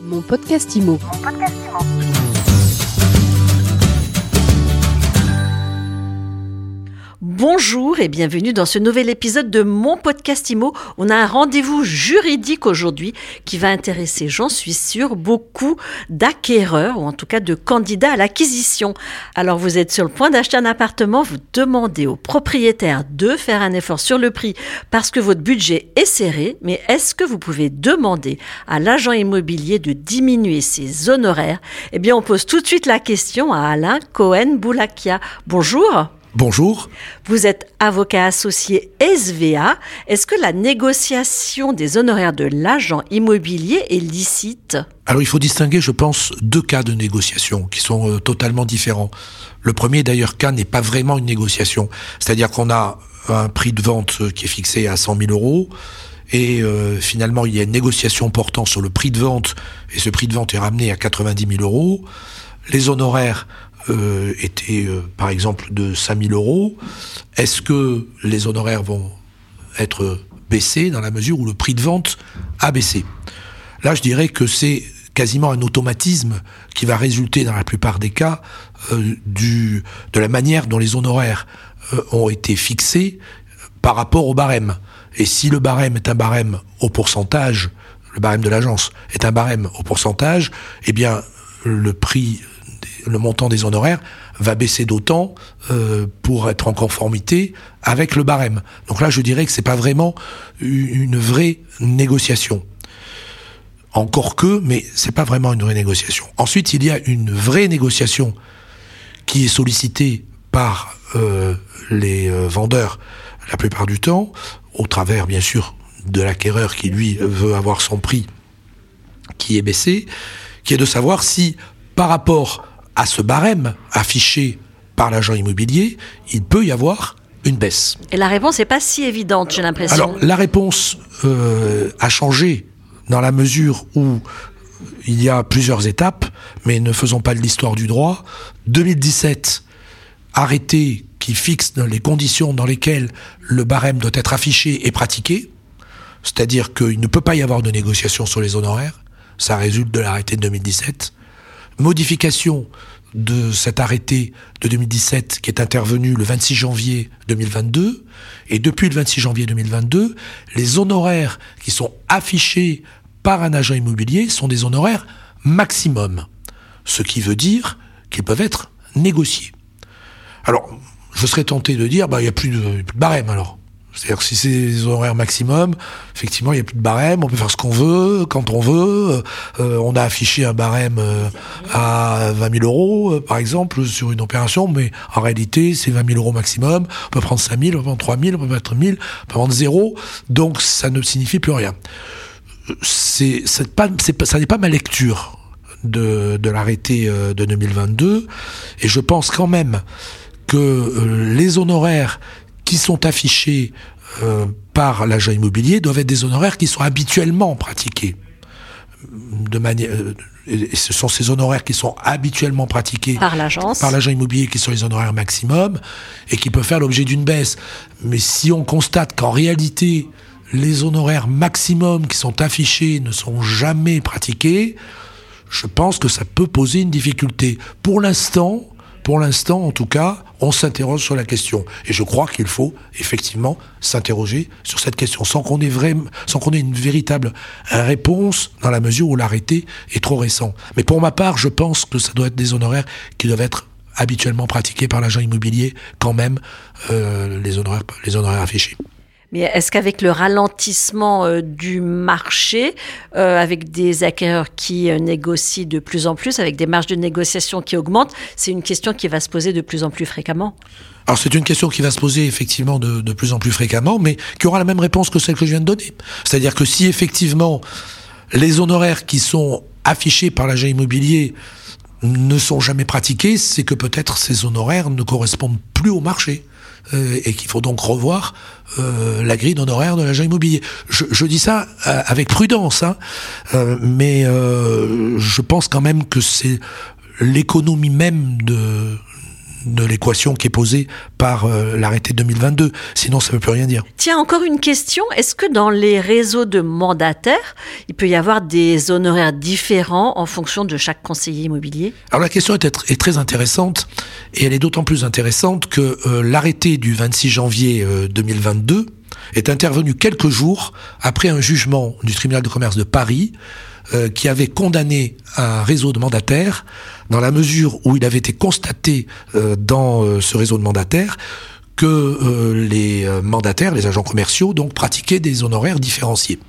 Mon podcast IMO. Bonjour et bienvenue dans ce nouvel épisode de mon podcast IMO. On a un rendez-vous juridique aujourd'hui qui va intéresser, j'en suis sûre, beaucoup d'acquéreurs ou en tout cas de candidats à l'acquisition. Alors vous êtes sur le point d'acheter un appartement, vous demandez au propriétaire de faire un effort sur le prix parce que votre budget est serré, mais est-ce que vous pouvez demander à l'agent immobilier de diminuer ses honoraires? Eh bien on pose tout de suite la question à Alain Cohen-Boulakia. Bonjour. Bonjour. Vous êtes avocat associé SVA. Est-ce que la négociation des honoraires de l'agent immobilier est licite? Alors il faut distinguer, je pense, deux cas de négociation qui sont euh, totalement différents. Le premier d'ailleurs cas n'est pas vraiment une négociation. C'est-à-dire qu'on a un prix de vente qui est fixé à 100 000 euros et euh, finalement il y a une négociation portant sur le prix de vente et ce prix de vente est ramené à 90 000 euros. Les honoraires euh, était euh, par exemple de 5000 euros, est-ce que les honoraires vont être baissés dans la mesure où le prix de vente a baissé? Là, je dirais que c'est quasiment un automatisme qui va résulter dans la plupart des cas euh, de la manière dont les honoraires ont été fixés par rapport au barème. Et si le barème est un barème au pourcentage, le barème de l'agence est un barème au pourcentage, eh bien le prix le montant des honoraires va baisser d'autant euh, pour être en conformité avec le barème. Donc là, je dirais que c'est pas vraiment une vraie négociation. Encore que, mais c'est pas vraiment une vraie négociation. Ensuite, il y a une vraie négociation qui est sollicitée par euh, les euh, vendeurs la plupart du temps, au travers bien sûr de l'acquéreur qui lui veut avoir son prix qui est baissé, qui est de savoir si par rapport à ce barème affiché par l'agent immobilier, il peut y avoir une baisse. Et la réponse n'est pas si évidente, j'ai l'impression. Alors, la réponse euh, a changé dans la mesure où il y a plusieurs étapes, mais ne faisons pas de l'histoire du droit. 2017, arrêté qui fixe les conditions dans lesquelles le barème doit être affiché et pratiqué, c'est-à-dire qu'il ne peut pas y avoir de négociation sur les honoraires, ça résulte de l'arrêté de 2017 modification de cet arrêté de 2017 qui est intervenu le 26 janvier 2022. Et depuis le 26 janvier 2022, les honoraires qui sont affichés par un agent immobilier sont des honoraires maximum. Ce qui veut dire qu'ils peuvent être négociés. Alors, je serais tenté de dire, bah, il n'y a plus de, plus de barème alors. C'est-à-dire que si c'est des horaires maximum, effectivement, il n'y a plus de barème, on peut faire ce qu'on veut, quand on veut. Euh, on a affiché un barème euh, à 20 000 euros, euh, par exemple, sur une opération, mais en réalité, c'est 20 000 euros maximum. On peut prendre 5 000, on peut prendre 3 000, on peut mettre 1 000, on peut prendre 0. Donc, ça ne signifie plus rien. C'est, ça n'est pas ma lecture de, de l'arrêté de 2022. Et je pense quand même que les honoraires qui sont affichés euh, par l'agent immobilier doivent être des honoraires qui sont habituellement pratiqués. De manière, euh, et ce sont ces honoraires qui sont habituellement pratiqués par l'agence, par l'agent immobilier, qui sont les honoraires maximum et qui peuvent faire l'objet d'une baisse. Mais si on constate qu'en réalité les honoraires maximum qui sont affichés ne sont jamais pratiqués, je pense que ça peut poser une difficulté. Pour l'instant, pour l'instant, en tout cas, on s'interroge sur la question. Et je crois qu'il faut effectivement s'interroger sur cette question, sans qu'on ait, une véritable réponse dans la mesure où l'arrêté est trop récent. Mais pour ma part, je pense que ça doit être des honoraires qui doivent être habituellement pratiqués par l'agent immobilier, quand même, euh, les, honoraires, les honoraires affichés. Mais est-ce qu'avec le ralentissement euh, du marché, euh, avec des acquéreurs qui euh, négocient de plus en plus, avec des marges de négociation qui augmentent, c'est une question qui va se poser de plus en plus fréquemment? Alors c'est une question qui va se poser effectivement de, de, plus en plus fréquemment, mais qui aura la même réponse que celle que je viens de donner. C'est-à-dire que si effectivement les honoraires qui sont affichés par l'agent immobilier ne sont jamais pratiqués, c'est que peut-être ces honoraires ne correspondent plus au marché. Euh, et qu'il faut donc revoir euh, la grille d'honoraires de l'agent immobilier. Je, je, dis ça euh, avec prudence, hein, mais je pense quand même que c'est l'économie même de de l'équation qui est posée par euh, l'arrêté 2022. Sinon, ça ne veut plus rien dire. Tiens, encore une question. Est-ce que dans les réseaux de mandataires, il peut y avoir des honoraires différents en fonction de chaque conseiller immobilier? Alors la question est, est, très intéressante et elle est d'autant plus intéressante que euh, l'arrêté du 26 janvier 2022 est intervenu quelques jours après un jugement du tribunal de commerce de Paris euh, qui avait condamné un réseau de mandataires dans la mesure où il avait été constaté euh, dans euh, ce réseau de mandataires que les mandataires, les agents commerciaux, donc pratiquaient des honoraires différenciés.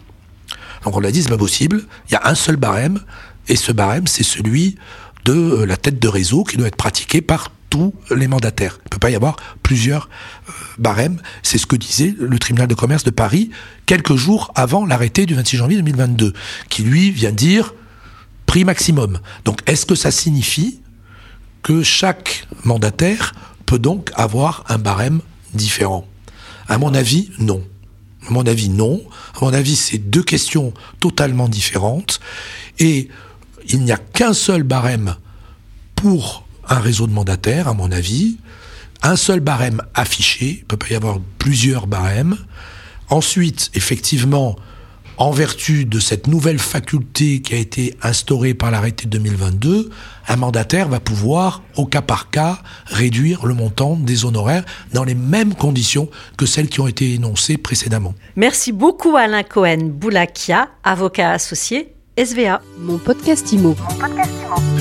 Donc on l'a dit, c'est pas possible. Il y a un seul barème, et ce barème, c'est celui de la tête de réseau qui doit être pratiqué par tous les mandataires. Il ne peut pas y avoir plusieurs euh, barèmes. C'est ce que disait le tribunal de commerce de Paris quelques jours avant l'arrêté du 26 janvier 2022, qui lui vient dire prix maximum. Donc est-ce que ça signifie que chaque mandataire peut donc avoir un barème différent? À mon avis, non. À mon avis, non. À mon avis, c'est deux questions totalement différentes. Et il n'y a qu'un seul barème pour un réseau de mandataires, à mon avis, un seul barème affiché, il ne peut pas y avoir plusieurs barèmes. Ensuite, effectivement, en vertu de cette nouvelle faculté qui a été instaurée par l'arrêté 2022, un mandataire va pouvoir, au cas par cas, réduire le montant des honoraires dans les mêmes conditions que celles qui ont été énoncées précédemment. Merci beaucoup Alain Cohen Boulakia, avocat associé SVA. Mon podcast Mon podcast IMO.